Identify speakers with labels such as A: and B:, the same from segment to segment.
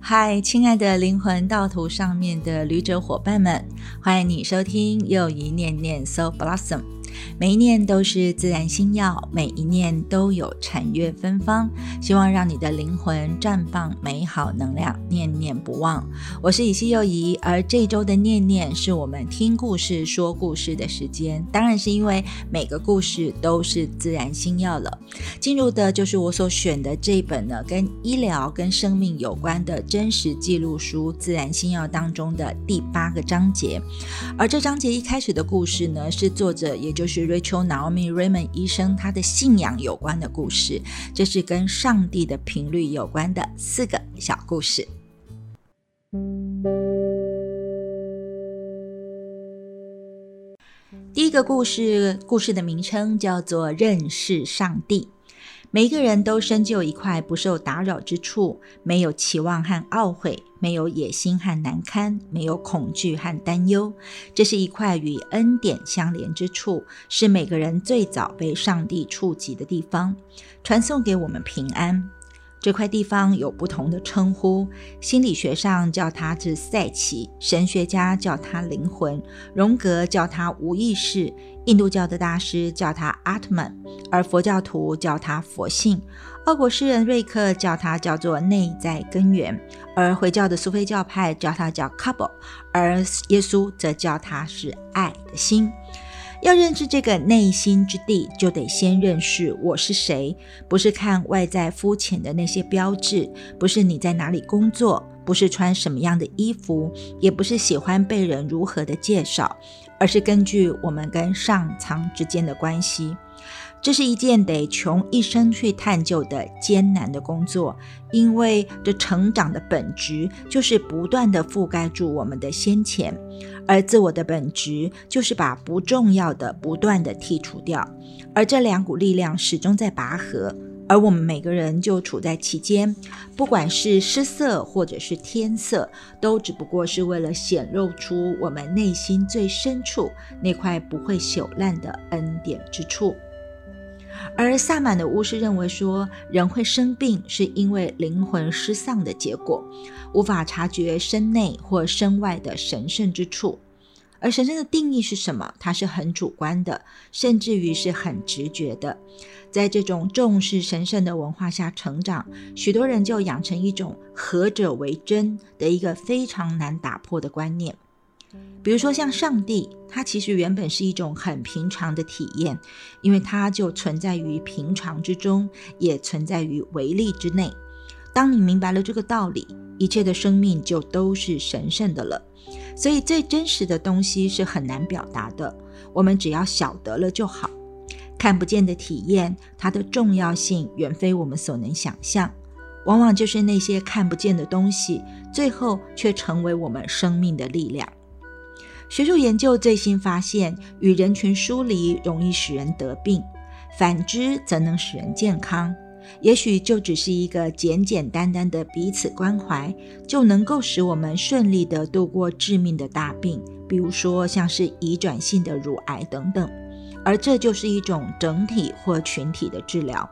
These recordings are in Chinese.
A: 嗨，亲爱的灵魂道途上面的旅者伙伴们，欢迎你收听又一念念 So Blossom。每一念都是自然星耀，每一念都有禅悦芬芳。希望让你的灵魂绽放美好能量，念念不忘。我是以西又怡，而这周的念念是我们听故事、说故事的时间。当然是因为每个故事都是自然星耀了。进入的就是我所选的这本呢，跟医疗、跟生命有关的真实记录书《自然星耀》当中的第八个章节。而这章节一开始的故事呢，是作者也就是 Rachel Naomi Raymond 医生他的信仰有关的故事。这是跟上帝的频率有关的四个小故事。第一个故事，故事的名称叫做《认识上帝》。每个人都深就一块不受打扰之处，没有期望和懊悔，没有野心和难堪，没有恐惧和担忧。这是一块与恩典相连之处，是每个人最早被上帝触及的地方，传送给我们平安。这块地方有不同的称呼，心理学上叫它是赛奇，神学家叫它灵魂，荣格叫它无意识，印度教的大师叫它阿特曼，而佛教徒叫它佛性，俄国诗人瑞克叫它叫做内在根源，而回教的苏菲教派叫它叫卡布，而耶稣则叫它是爱的心。要认知这个内心之地，就得先认识我是谁。不是看外在肤浅的那些标志，不是你在哪里工作，不是穿什么样的衣服，也不是喜欢被人如何的介绍，而是根据我们跟上苍之间的关系。这是一件得穷一生去探究的艰难的工作，因为这成长的本质就是不断的覆盖住我们的先前，而自我的本质就是把不重要的不断的剔除掉，而这两股力量始终在拔河，而我们每个人就处在其间，不管是失色或者是天色，都只不过是为了显露出我们内心最深处那块不会朽烂的恩典之处。而萨满的巫师认为说，人会生病是因为灵魂失丧的结果，无法察觉身内或身外的神圣之处。而神圣的定义是什么？它是很主观的，甚至于是很直觉的。在这种重视神圣的文化下成长，许多人就养成一种“合者为真”的一个非常难打破的观念。比如说，像上帝，它其实原本是一种很平常的体验，因为它就存在于平常之中，也存在于唯力之内。当你明白了这个道理，一切的生命就都是神圣的了。所以，最真实的东西是很难表达的，我们只要晓得了就好。看不见的体验，它的重要性远非我们所能想象。往往就是那些看不见的东西，最后却成为我们生命的力量。学术研究最新发现，与人群疏离容易使人得病，反之则能使人健康。也许就只是一个简简单单的彼此关怀，就能够使我们顺利地度过致命的大病，比如说像是遗转性的乳癌等等。而这就是一种整体或群体的治疗。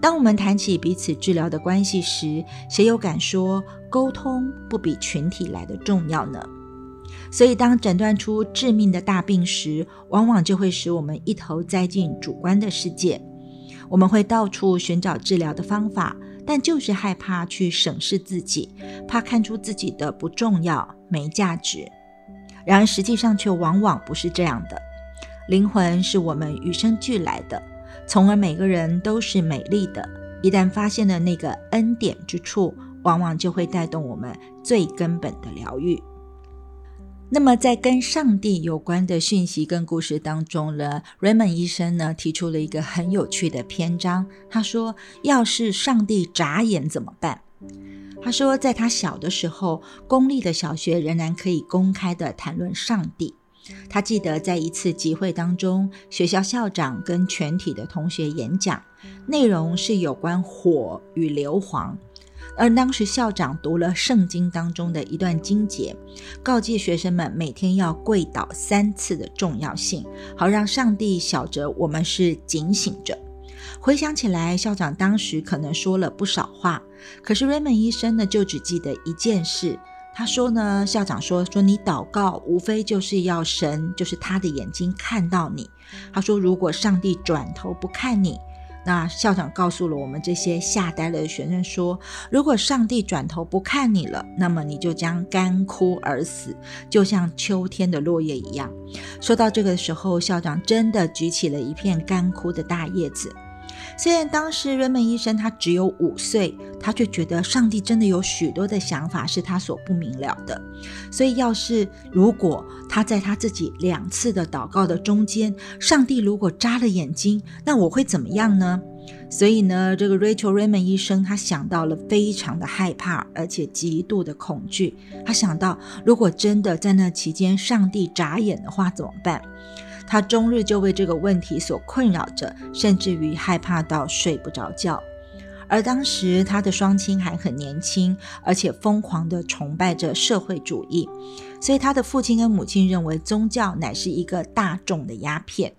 A: 当我们谈起彼此治疗的关系时，谁又敢说沟通不比群体来的重要呢？所以，当诊断出致命的大病时，往往就会使我们一头栽进主观的世界。我们会到处寻找治疗的方法，但就是害怕去审视自己，怕看出自己的不重要、没价值。然而，实际上却往往不是这样的。灵魂是我们与生俱来的，从而每个人都是美丽的。一旦发现了那个恩典之处，往往就会带动我们最根本的疗愈。那么，在跟上帝有关的讯息跟故事当中呢，Raymond 医生呢提出了一个很有趣的篇章。他说：“要是上帝眨眼怎么办？”他说，在他小的时候，公立的小学仍然可以公开的谈论上帝。他记得在一次集会当中，学校校长跟全体的同学演讲，内容是有关火与硫磺。而当时校长读了圣经当中的一段经节，告诫学生们每天要跪倒三次的重要性，好让上帝晓得我们是警醒着。回想起来，校长当时可能说了不少话，可是 Raymond 医生呢，就只记得一件事。他说呢，校长说说你祷告，无非就是要神，就是他的眼睛看到你。他说，如果上帝转头不看你。那校长告诉了我们这些吓呆了的学生说：“如果上帝转头不看你了，那么你就将干枯而死，就像秋天的落叶一样。”说到这个时候，校长真的举起了一片干枯的大叶子。虽然当时瑞门医生他只有五岁，他却觉得上帝真的有许多的想法是他所不明了的。所以，要是如果他在他自己两次的祷告的中间，上帝如果眨了眼睛，那我会怎么样呢？所以呢，这个 Rachel Raymond 医生他想到了非常的害怕，而且极度的恐惧。他想到，如果真的在那期间上帝眨眼的话，怎么办？他终日就为这个问题所困扰着，甚至于害怕到睡不着觉。而当时他的双亲还很年轻，而且疯狂地崇拜着社会主义，所以他的父亲跟母亲认为宗教乃是一个大众的鸦片。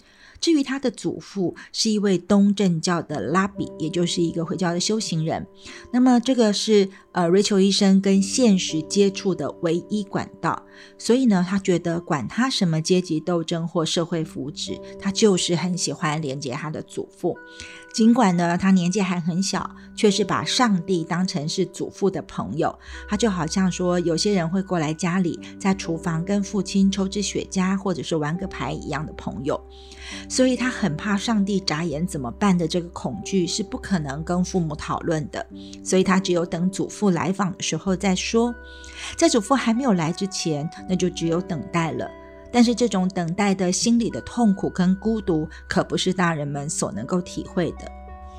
A: 至于他的祖父是一位东正教的拉比，也就是一个回教的修行人。那么这个是呃，Rachel 医生跟现实接触的唯一管道。所以呢，他觉得管他什么阶级斗争或社会福祉，他就是很喜欢连接他的祖父。尽管呢，他年纪还很小，却是把上帝当成是祖父的朋友。他就好像说，有些人会过来家里，在厨房跟父亲抽支雪茄，或者是玩个牌一样的朋友。所以他很怕上帝眨眼怎么办的这个恐惧是不可能跟父母讨论的。所以他只有等祖父来访的时候再说。在祖父还没有来之前，那就只有等待了。但是这种等待的心理的痛苦跟孤独，可不是大人们所能够体会的。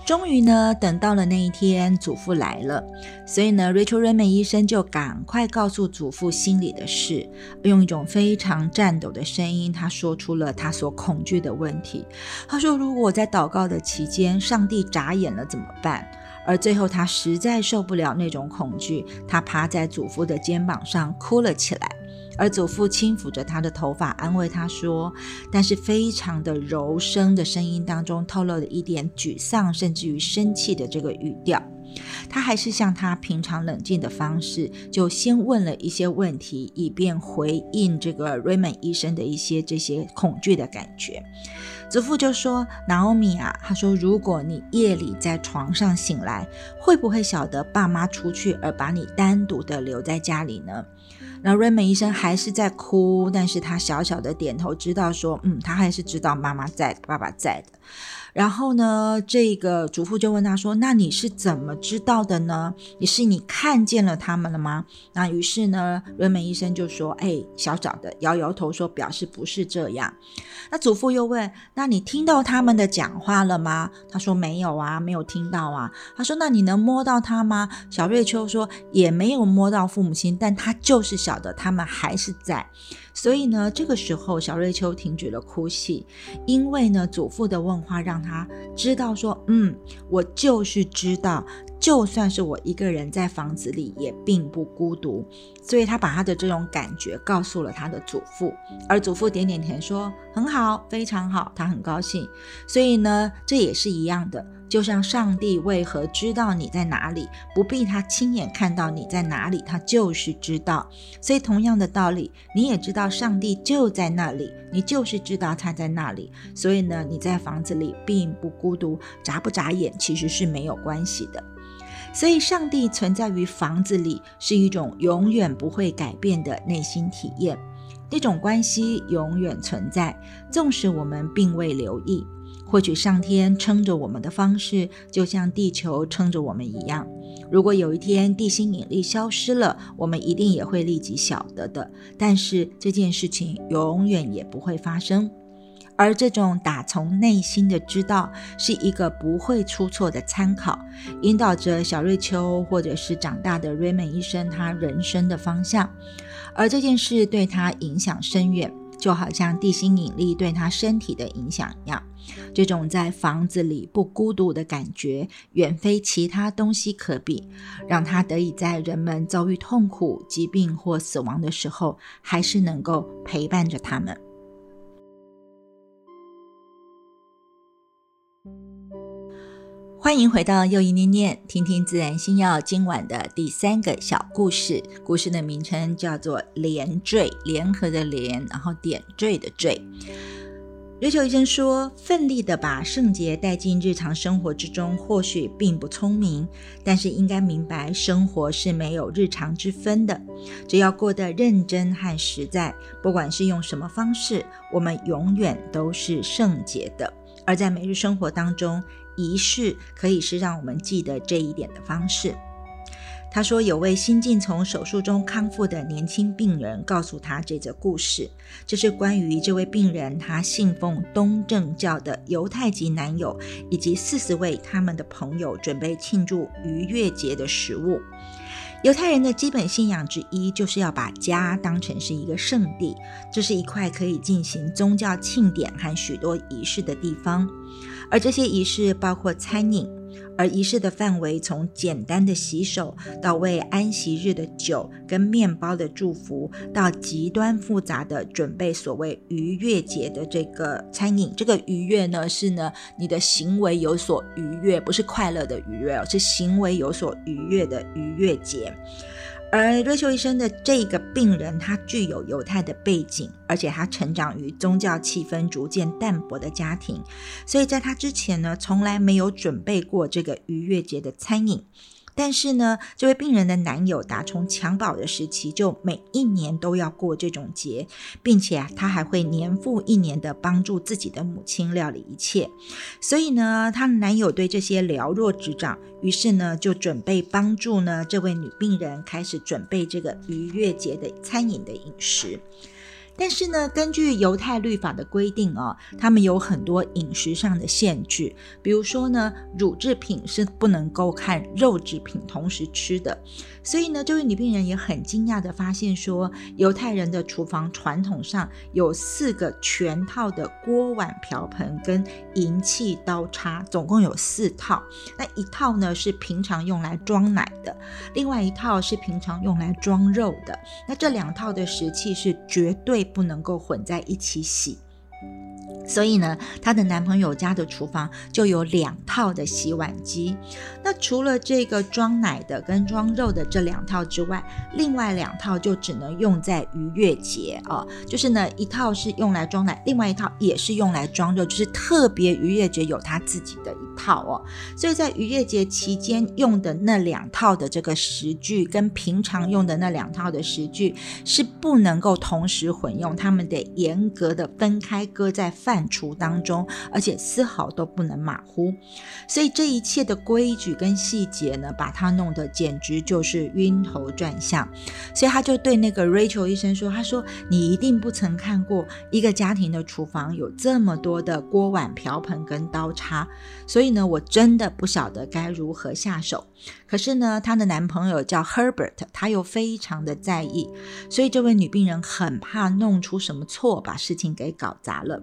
A: 终于呢，等到了那一天，祖父来了，所以呢，Rachel Raymond 医生就赶快告诉祖父心里的事，用一种非常颤抖的声音，他说出了他所恐惧的问题。他说：“如果在祷告的期间，上帝眨眼了怎么办？”而最后，他实在受不了那种恐惧，他趴在祖父的肩膀上哭了起来。而祖父轻抚着他的头发，安慰他说：“但是非常的柔声的声音当中，透露了一点沮丧，甚至于生气的这个语调。他还是像他平常冷静的方式，就先问了一些问题，以便回应这个 Raymond 医生的一些这些恐惧的感觉。祖父就说：‘Naomi 啊，他说，如果你夜里在床上醒来，会不会晓得爸妈出去，而把你单独的留在家里呢？’”那瑞美医生还是在哭，但是他小小的点头，知道说，嗯，他还是知道妈妈在，爸爸在的。然后呢，这个祖父就问他说：“那你是怎么知道的呢？你是你看见了他们了吗？”那于是呢，瑞美医生就说：“哎，小小的摇摇头说，表示不是这样。”那祖父又问：“那你听到他们的讲话了吗？”他说：“没有啊，没有听到啊。”他说：“那你能摸到他吗？”小瑞秋说：“也没有摸到父母亲，但他就是晓得他们还是在。”所以呢，这个时候小瑞秋停止了哭泣，因为呢，祖父的问话让他知道说，嗯，我就是知道。就算是我一个人在房子里，也并不孤独，所以他把他的这种感觉告诉了他的祖父，而祖父点点头说：“很好，非常好。”他很高兴。所以呢，这也是一样的，就像上帝为何知道你在哪里，不必他亲眼看到你在哪里，他就是知道。所以同样的道理，你也知道上帝就在那里，你就是知道他在那里。所以呢，你在房子里并不孤独，眨不眨眼其实是没有关系的。所以，上帝存在于房子里是一种永远不会改变的内心体验，那种关系永远存在，纵使我们并未留意。或许上天撑着我们的方式，就像地球撑着我们一样。如果有一天地心引力消失了，我们一定也会立即晓得的。但是这件事情永远也不会发生。而这种打从内心的知道，是一个不会出错的参考，引导着小瑞秋或者是长大的瑞门医生他人生的方向。而这件事对他影响深远，就好像地心引力对他身体的影响一样。这种在房子里不孤独的感觉，远非其他东西可比，让他得以在人们遭遇痛苦、疾病或死亡的时候，还是能够陪伴着他们。欢迎回到又一念念，听听自然星耀今晚的第三个小故事。故事的名称叫做“连缀”，联合的连，然后点缀的缀。瑞秋医生说：“奋力的把圣洁带进日常生活之中，或许并不聪明，但是应该明白，生活是没有日常之分的。只要过得认真和实在，不管是用什么方式，我们永远都是圣洁的。而在每日生活当中。”仪式可以是让我们记得这一点的方式。他说，有位新近从手术中康复的年轻病人告诉他这则故事，这是关于这位病人他信奉东正教的犹太籍男友以及四十位他们的朋友准备庆祝逾越节的食物。犹太人的基本信仰之一就是要把家当成是一个圣地，这是一块可以进行宗教庆典和许多仪式的地方。而这些仪式包括餐饮，而仪式的范围从简单的洗手，到为安息日的酒跟面包的祝福，到极端复杂的准备所谓逾越节的这个餐饮。这个愉悦呢，是呢你的行为有所愉悦，不是快乐的愉悦哦，是行为有所愉悦的逾越节。而瑞秋医生的这个病人，他具有犹太的背景，而且他成长于宗教气氛逐渐淡薄的家庭，所以在他之前呢，从来没有准备过这个逾越节的餐饮。但是呢，这位病人的男友打从襁褓的时期就每一年都要过这种节，并且啊，他还会年复一年的帮助自己的母亲料理一切。所以呢，她男友对这些了若指掌，于是呢，就准备帮助呢这位女病人开始准备这个逾越节的餐饮的饮食。但是呢，根据犹太律法的规定哦，他们有很多饮食上的限制，比如说呢，乳制品是不能够和肉制品同时吃的。所以呢，这位女病人也很惊讶的发现说，犹太人的厨房传统上有四个全套的锅碗瓢盆跟银器刀叉，总共有四套。那一套呢是平常用来装奶的，另外一套是平常用来装肉的。那这两套的食器是绝对不能够混在一起洗。所以呢，她的男朋友家的厨房就有两套的洗碗机。那除了这个装奶的跟装肉的这两套之外，另外两套就只能用在逾越节哦。就是呢，一套是用来装奶，另外一套也是用来装肉，就是特别逾越节有他自己的一套哦。所以在逾越节期间用的那两套的这个食具，跟平常用的那两套的食具是不能够同时混用，他们得严格的分开搁在饭。饭厨当中，而且丝毫都不能马虎，所以这一切的规矩跟细节呢，把他弄得简直就是晕头转向。所以他就对那个 Rachel 医生说：“他说你一定不曾看过一个家庭的厨房有这么多的锅碗瓢盆跟刀叉，所以呢，我真的不晓得该如何下手。可是呢，她的男朋友叫 Herbert，他又非常的在意，所以这位女病人很怕弄出什么错，把事情给搞砸了。”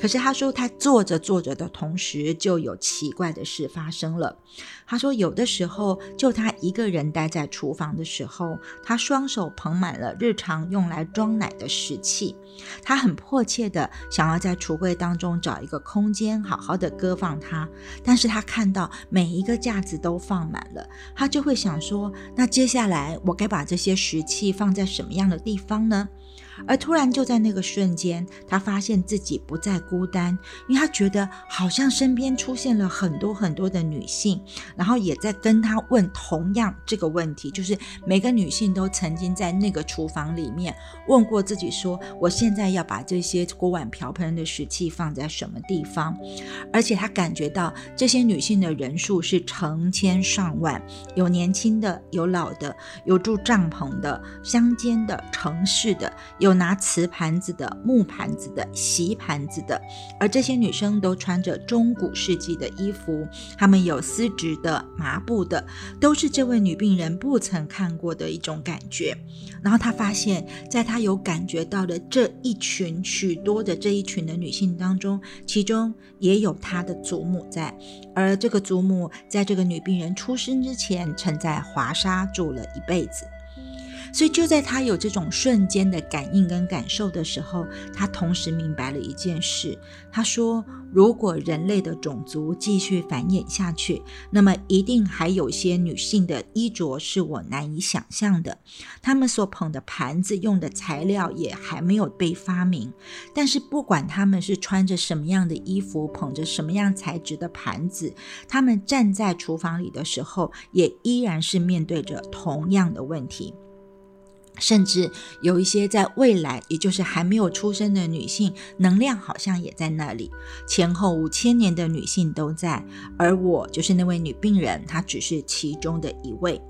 A: 可是他说，他做着做着的同时，就有奇怪的事发生了。他说，有的时候，就他一个人待在厨房的时候，他双手捧满了日常用来装奶的食器，他很迫切的想要在橱柜当中找一个空间，好好的搁放它。但是他看到每一个架子都放满了，他就会想说，那接下来我该把这些食器放在什么样的地方呢？而突然就在那个瞬间，他发现自己不再孤单，因为他觉得好像身边出现了很多很多的女性，然后也在跟他问同样这个问题，就是每个女性都曾经在那个厨房里面问过自己说：“我现在要把这些锅碗瓢盆的食器放在什么地方？”而且他感觉到这些女性的人数是成千上万，有年轻的，有老的，有住帐篷的，乡间的，城市的。有拿瓷盘子的、木盘子的、席盘子的，而这些女生都穿着中古世纪的衣服，她们有丝质的、麻布的，都是这位女病人不曾看过的一种感觉。然后她发现，在她有感觉到的这一群许多的这一群的女性当中，其中也有她的祖母在，而这个祖母在这个女病人出生之前，曾在华沙住了一辈子。所以就在他有这种瞬间的感应跟感受的时候，他同时明白了一件事。他说：“如果人类的种族继续繁衍下去，那么一定还有些女性的衣着是我难以想象的。她们所捧的盘子用的材料也还没有被发明。但是不管她们是穿着什么样的衣服，捧着什么样材质的盘子，她们站在厨房里的时候，也依然是面对着同样的问题。”甚至有一些在未来，也就是还没有出生的女性，能量好像也在那里。前后五千年的女性都在，而我就是那位女病人，她只是其中的一位。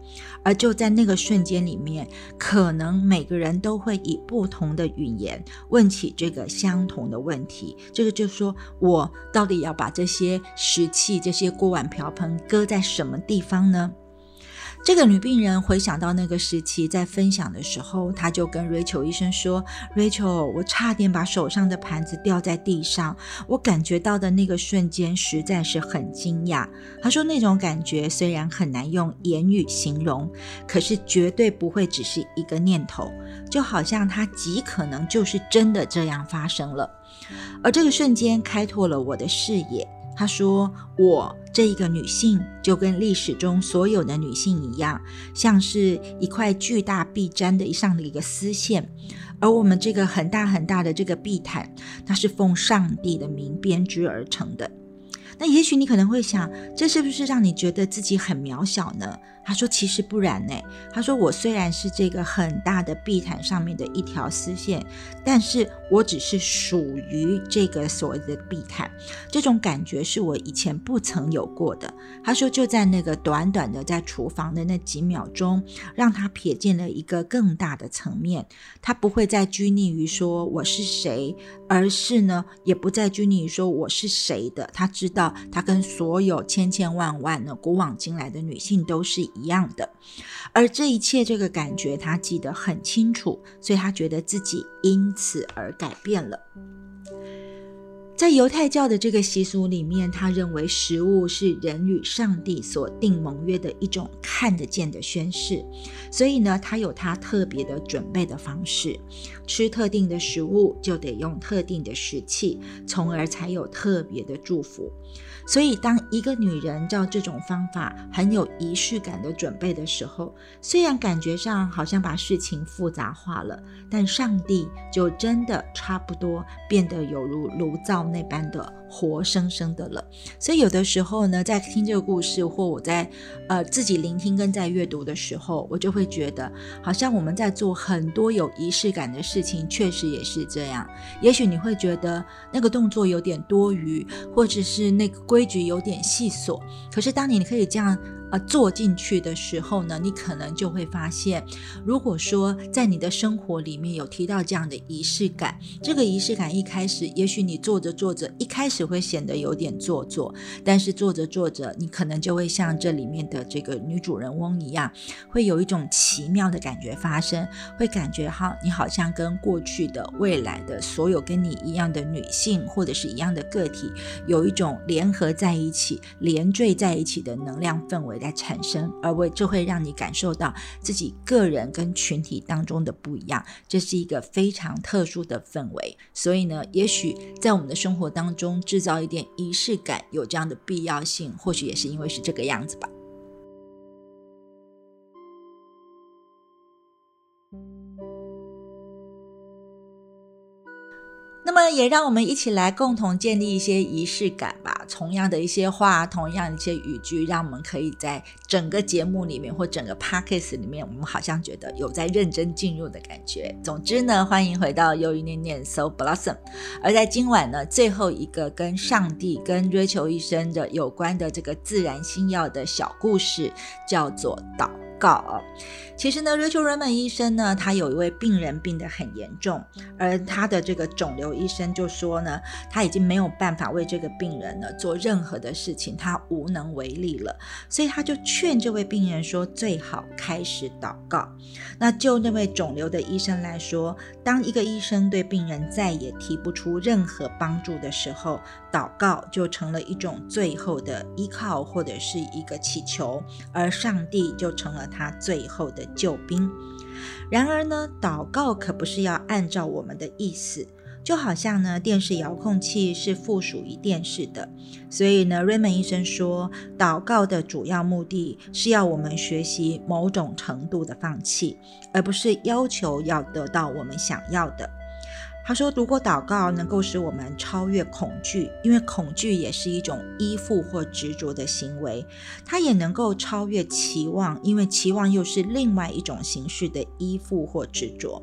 A: 而就在那个瞬间里面，可能每个人都会以不同的语言问起这个相同的问题。这个就说我到底要把这些石器、这些锅碗瓢盆搁在什么地方呢？这个女病人回想到那个时期，在分享的时候，她就跟 Rachel 医生说：“Rachel，我差点把手上的盘子掉在地上，我感觉到的那个瞬间实在是很惊讶。”她说：“那种感觉虽然很难用言语形容，可是绝对不会只是一个念头，就好像它极可能就是真的这样发生了。而这个瞬间开拓了我的视野。”她说：“我这一个女性，就跟历史中所有的女性一样，像是一块巨大壁毡的上的一个丝线，而我们这个很大很大的这个地毯，它是奉上帝的名编织而成的。那也许你可能会想，这是不是让你觉得自己很渺小呢？”他说：“其实不然呢。他说：我虽然是这个很大的地毯上面的一条丝线，但是我只是属于这个所谓的地毯。这种感觉是我以前不曾有过的。”他说：“就在那个短短的在厨房的那几秒钟，让他瞥见了一个更大的层面。他不会再拘泥于说我是谁，而是呢，也不再拘泥于说我是谁的。他知道，他跟所有千千万万的古往今来的女性都是。”一样的，而这一切这个感觉他记得很清楚，所以他觉得自己因此而改变了。在犹太教的这个习俗里面，他认为食物是人与上帝所定盟约的一种看得见的宣誓，所以呢，他有他特别的准备的方式，吃特定的食物就得用特定的食器，从而才有特别的祝福。所以，当一个女人照这种方法很有仪式感的准备的时候，虽然感觉上好像把事情复杂化了，但上帝就真的差不多变得有如炉灶那般的。活生生的了，所以有的时候呢，在听这个故事或我在呃自己聆听跟在阅读的时候，我就会觉得，好像我们在做很多有仪式感的事情，确实也是这样。也许你会觉得那个动作有点多余，或者是那个规矩有点细琐，可是当你可以这样。做进去的时候呢，你可能就会发现，如果说在你的生活里面有提到这样的仪式感，这个仪式感一开始，也许你做着做着，一开始会显得有点做作，但是做着做着，你可能就会像这里面的这个女主人翁一样，会有一种奇妙的感觉发生，会感觉哈，你好像跟过去的、未来的所有跟你一样的女性或者是一样的个体，有一种联合在一起、连缀在一起的能量氛围。来产生，而为这会让你感受到自己个人跟群体当中的不一样，这是一个非常特殊的氛围。所以呢，也许在我们的生活当中制造一点仪式感，有这样的必要性，或许也是因为是这个样子吧。那么，也让我们一起来共同建立一些仪式感吧。同样的一些话，同样一些语句，让我们可以在整个节目里面或整个 p a c k a g e 里面，我们好像觉得有在认真进入的感觉。总之呢，欢迎回到忧郁念念 So Blossom。而在今晚呢，最后一个跟上帝、跟追求一生的有关的这个自然星耀的小故事，叫做祷告。其实呢，Rachel Raymond 医生呢，他有一位病人病得很严重，而他的这个肿瘤医生就说呢，他已经没有办法为这个病人呢做任何的事情，他无能为力了，所以他就劝这位病人说，最好开始祷告。那就那位肿瘤的医生来说，当一个医生对病人再也提不出任何帮助的时候，祷告就成了一种最后的依靠或者是一个祈求，而上帝就成了他最后的救兵。然而呢，祷告可不是要按照我们的意思。就好像呢，电视遥控器是附属于电视的，所以呢，Raymond 医生说，祷告的主要目的是要我们学习某种程度的放弃，而不是要求要得到我们想要的。他说：“如果祷告能够使我们超越恐惧，因为恐惧也是一种依附或执着的行为，它也能够超越期望，因为期望又是另外一种形式的依附或执着。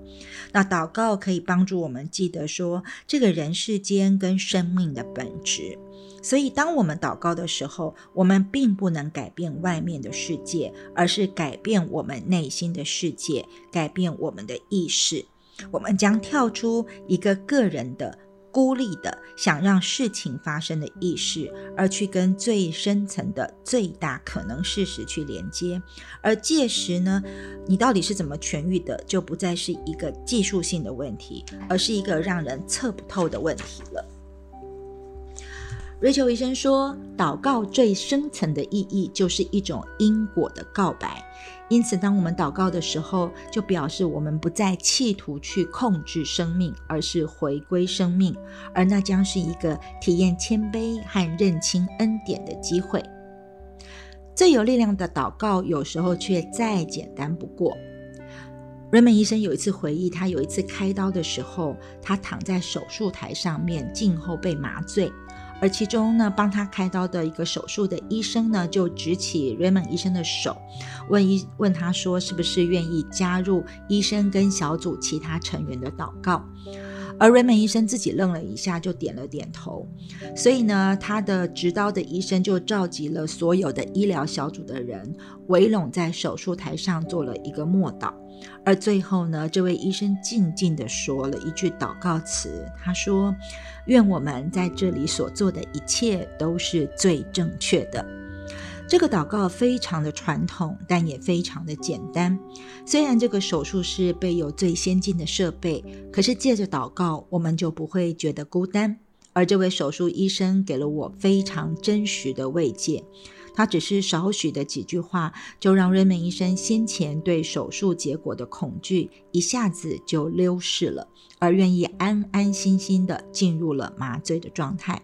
A: 那祷告可以帮助我们记得说，这个人世间跟生命的本质。所以，当我们祷告的时候，我们并不能改变外面的世界，而是改变我们内心的世界，改变我们的意识。”我们将跳出一个个人的孤立的想让事情发生的意识，而去跟最深层的最大可能事实去连接。而届时呢，你到底是怎么痊愈的，就不再是一个技术性的问题，而是一个让人测不透的问题了。瑞秋医生说，祷告最深层的意义就是一种因果的告白。因此，当我们祷告的时候，就表示我们不再企图去控制生命，而是回归生命，而那将是一个体验谦卑和认清恩典的机会。最有力量的祷告，有时候却再简单不过。瑞门医生有一次回忆，他有一次开刀的时候，他躺在手术台上面，静候被麻醉。而其中呢，帮他开刀的一个手术的医生呢，就举起 Raymond 医生的手，问医问他说，是不是愿意加入医生跟小组其他成员的祷告？而 Raymond 医生自己愣了一下，就点了点头。所以呢，他的执刀的医生就召集了所有的医疗小组的人，围拢在手术台上做了一个默祷。而最后呢，这位医生静静地说了一句祷告词，他说。愿我们在这里所做的一切都是最正确的。这个祷告非常的传统，但也非常的简单。虽然这个手术室备有最先进的设备，可是借着祷告，我们就不会觉得孤单。而这位手术医生给了我非常真实的慰藉。他只是少许的几句话，就让瑞门医生先前对手术结果的恐惧一下子就溜逝了，而愿意安安心心的进入了麻醉的状态，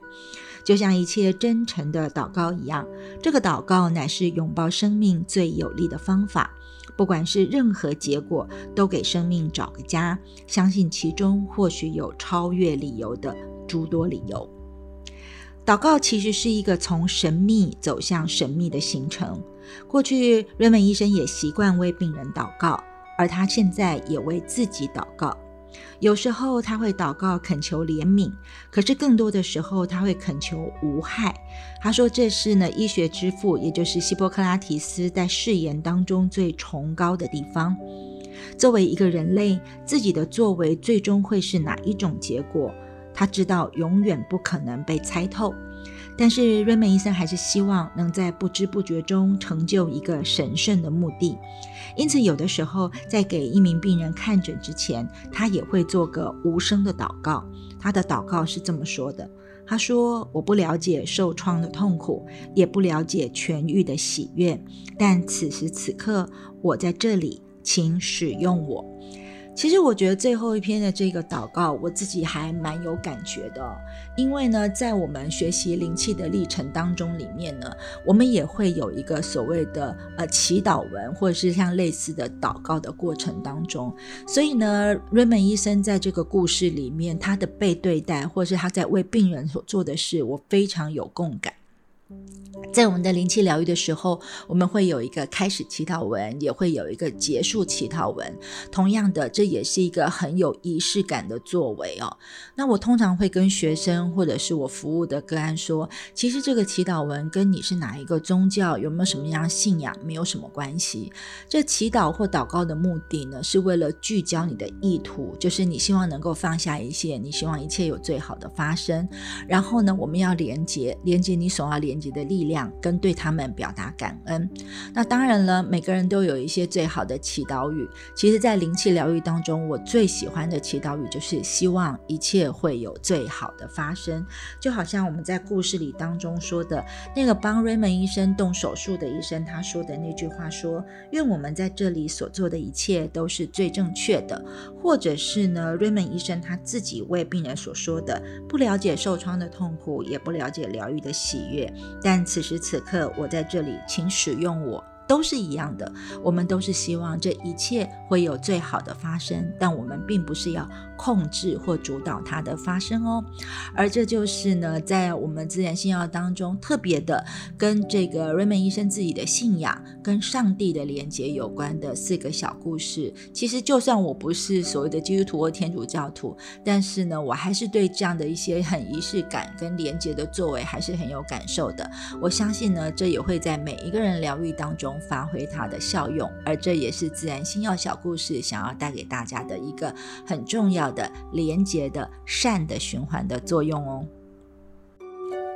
A: 就像一切真诚的祷告一样。这个祷告乃是拥抱生命最有力的方法，不管是任何结果，都给生命找个家，相信其中或许有超越理由的诸多理由。祷告其实是一个从神秘走向神秘的行程。过去，瑞文医生也习惯为病人祷告，而他现在也为自己祷告。有时候他会祷告恳求怜悯，可是更多的时候他会恳求无害。他说这是呢医学之父，也就是希波克拉提斯在誓言当中最崇高的地方。作为一个人类，自己的作为最终会是哪一种结果？他知道永远不可能被猜透，但是瑞曼医生还是希望能在不知不觉中成就一个神圣的目的。因此，有的时候在给一名病人看诊之前，他也会做个无声的祷告。他的祷告是这么说的：“他说，我不了解受创的痛苦，也不了解痊愈的喜悦，但此时此刻，我在这里，请使用我。”其实我觉得最后一篇的这个祷告，我自己还蛮有感觉的。因为呢，在我们学习灵气的历程当中，里面呢，我们也会有一个所谓的呃祈祷文，或者是像类似的祷告的过程当中。所以呢，Raymond 医生在这个故事里面，他的被对待，或是他在为病人所做的事，我非常有共感。在我们的灵气疗愈的时候，我们会有一个开始祈祷文，也会有一个结束祈祷文。同样的，这也是一个很有仪式感的作为哦。那我通常会跟学生或者是我服务的个案说，其实这个祈祷文跟你是哪一个宗教、有没有什么样信仰没有什么关系。这祈祷或祷告的目的呢，是为了聚焦你的意图，就是你希望能够放下一切，你希望一切有最好的发生。然后呢，我们要连接连接你所要连。连接的力量，跟对他们表达感恩。那当然了，每个人都有一些最好的祈祷语。其实，在灵气疗愈当中，我最喜欢的祈祷语就是希望一切会有最好的发生。就好像我们在故事里当中说的那个帮 Raymond 医生动手术的医生，他说的那句话说：“愿我们在这里所做的一切都是最正确的。”或者是呢，Raymond 医生他自己为病人所说的：“不了解受创的痛苦，也不了解疗愈的喜悦，但此时此刻我在这里，请使用我。”都是一样的，我们都是希望这一切会有最好的发生，但我们并不是要控制或主导它的发生哦。而这就是呢，在我们自然信仰当中特别的，跟这个瑞门医生自己的信仰跟上帝的连接有关的四个小故事。其实，就算我不是所谓的基督徒或天主教徒，但是呢，我还是对这样的一些很仪式感跟连接的作为还是很有感受的。我相信呢，这也会在每一个人疗愈当中。发挥它的效用，而这也是自然星耀小故事想要带给大家的一个很重要的连接的善的循环的作用哦。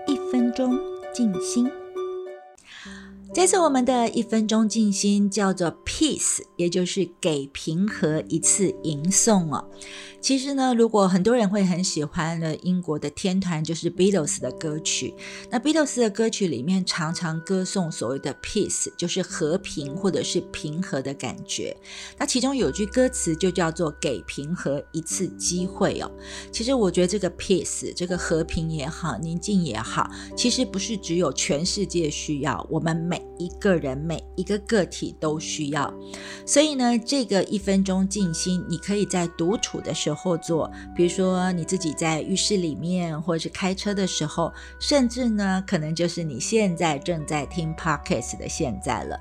A: 一分钟静心，这次我们的一分钟静心叫做 Peace，也就是给平和一次吟诵哦。其实呢，如果很多人会很喜欢的英国的天团，就是 Beatles 的歌曲。那 Beatles 的歌曲里面常常歌颂所谓的 peace，就是和平或者是平和的感觉。那其中有句歌词就叫做“给平和一次机会”哦。其实我觉得这个 peace，这个和平也好，宁静也好，其实不是只有全世界需要，我们每一个人每一个个体都需要。所以呢，这个一分钟静心，你可以在独处的时候。做，比如说你自己在浴室里面，或者是开车的时候，甚至呢，可能就是你现在正在听 podcast 的现在了。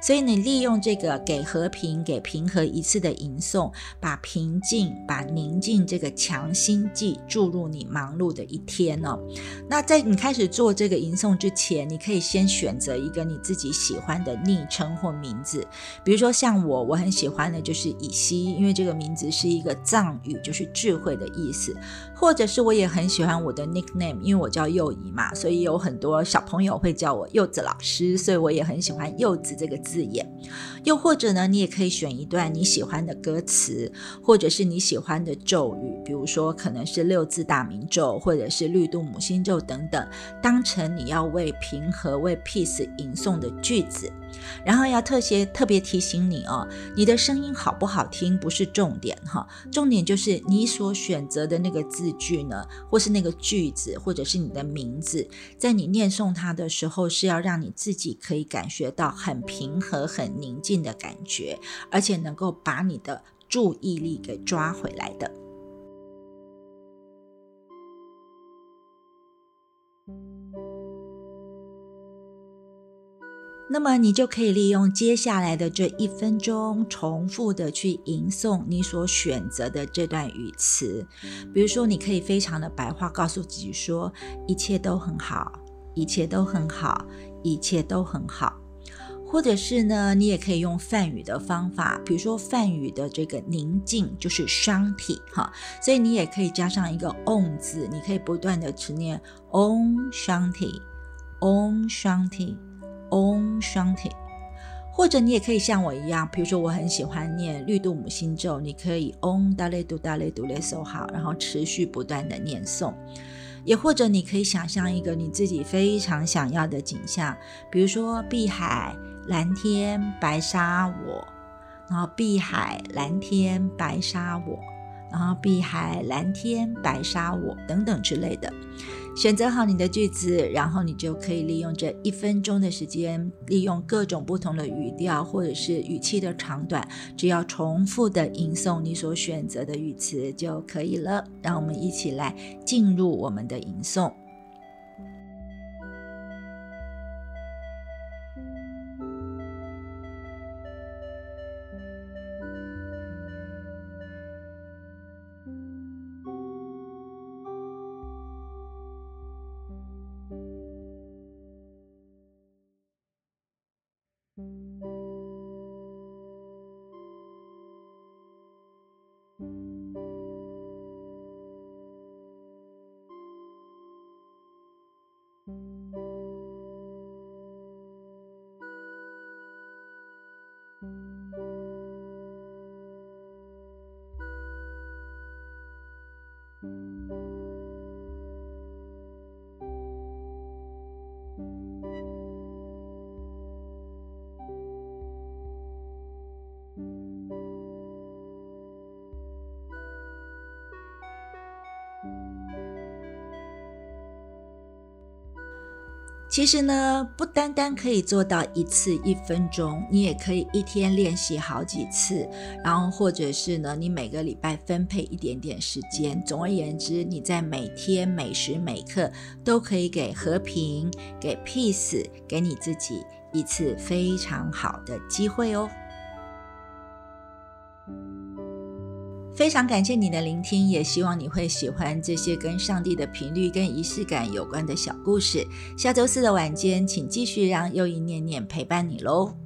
A: 所以你利用这个给和平、给平和一次的吟诵，把平静、把宁静这个强心剂注入你忙碌的一天哦。那在你开始做这个吟诵之前，你可以先选择一个你自己喜欢的昵称或名字，比如说像我，我很喜欢的就是以西，因为这个名字是一个藏语。就是智慧的意思，或者是我也很喜欢我的 nickname，因为我叫幼姨嘛，所以有很多小朋友会叫我柚子老师，所以我也很喜欢柚子这个字眼。又或者呢，你也可以选一段你喜欢的歌词，或者是你喜欢的咒语，比如说可能是六字大明咒，或者是绿度母心咒等等，当成你要为平和、为 peace 吟诵的句子。然后要特些特别提醒你哦，你的声音好不好听不是重点哈，重点就是你所选择的那个字句呢，或是那个句子，或者是你的名字，在你念诵它的时候，是要让你自己可以感觉到很平和、很宁静的感觉，而且能够把你的注意力给抓回来的。那么你就可以利用接下来的这一分钟，重复的去吟诵你所选择的这段语词。比如说，你可以非常的白话告诉自己说：“一切都很好，一切都很好，一切都很好。”或者是呢，你也可以用梵语的方法，比如说梵语的这个宁静就是商体哈，所以你也可以加上一个 on 字，你可以不断的持念 on 商体，on 商体。Om Shanti，或者你也可以像我一样，比如说我很喜欢念绿度母心咒，你可以 Om Dale Du Dale Du Le So 好，然后持续不断的念诵。也或者你可以想象一个你自己非常想要的景象，比如说碧海蓝天白沙我，然后碧海蓝天白沙我，然后碧海蓝天白沙我等等之类的。选择好你的句子，然后你就可以利用这一分钟的时间，利用各种不同的语调或者是语气的长短，只要重复的吟诵你所选择的语词就可以了。让我们一起来进入我们的吟诵。thank you 其实呢，不单单可以做到一次一分钟，你也可以一天练习好几次，然后或者是呢，你每个礼拜分配一点点时间。总而言之，你在每天每时每刻都可以给和平、给 peace、给你自己一次非常好的机会哦。非常感谢你的聆听，也希望你会喜欢这些跟上帝的频率、跟仪式感有关的小故事。下周四的晚间，请继续让又一念念陪伴你喽。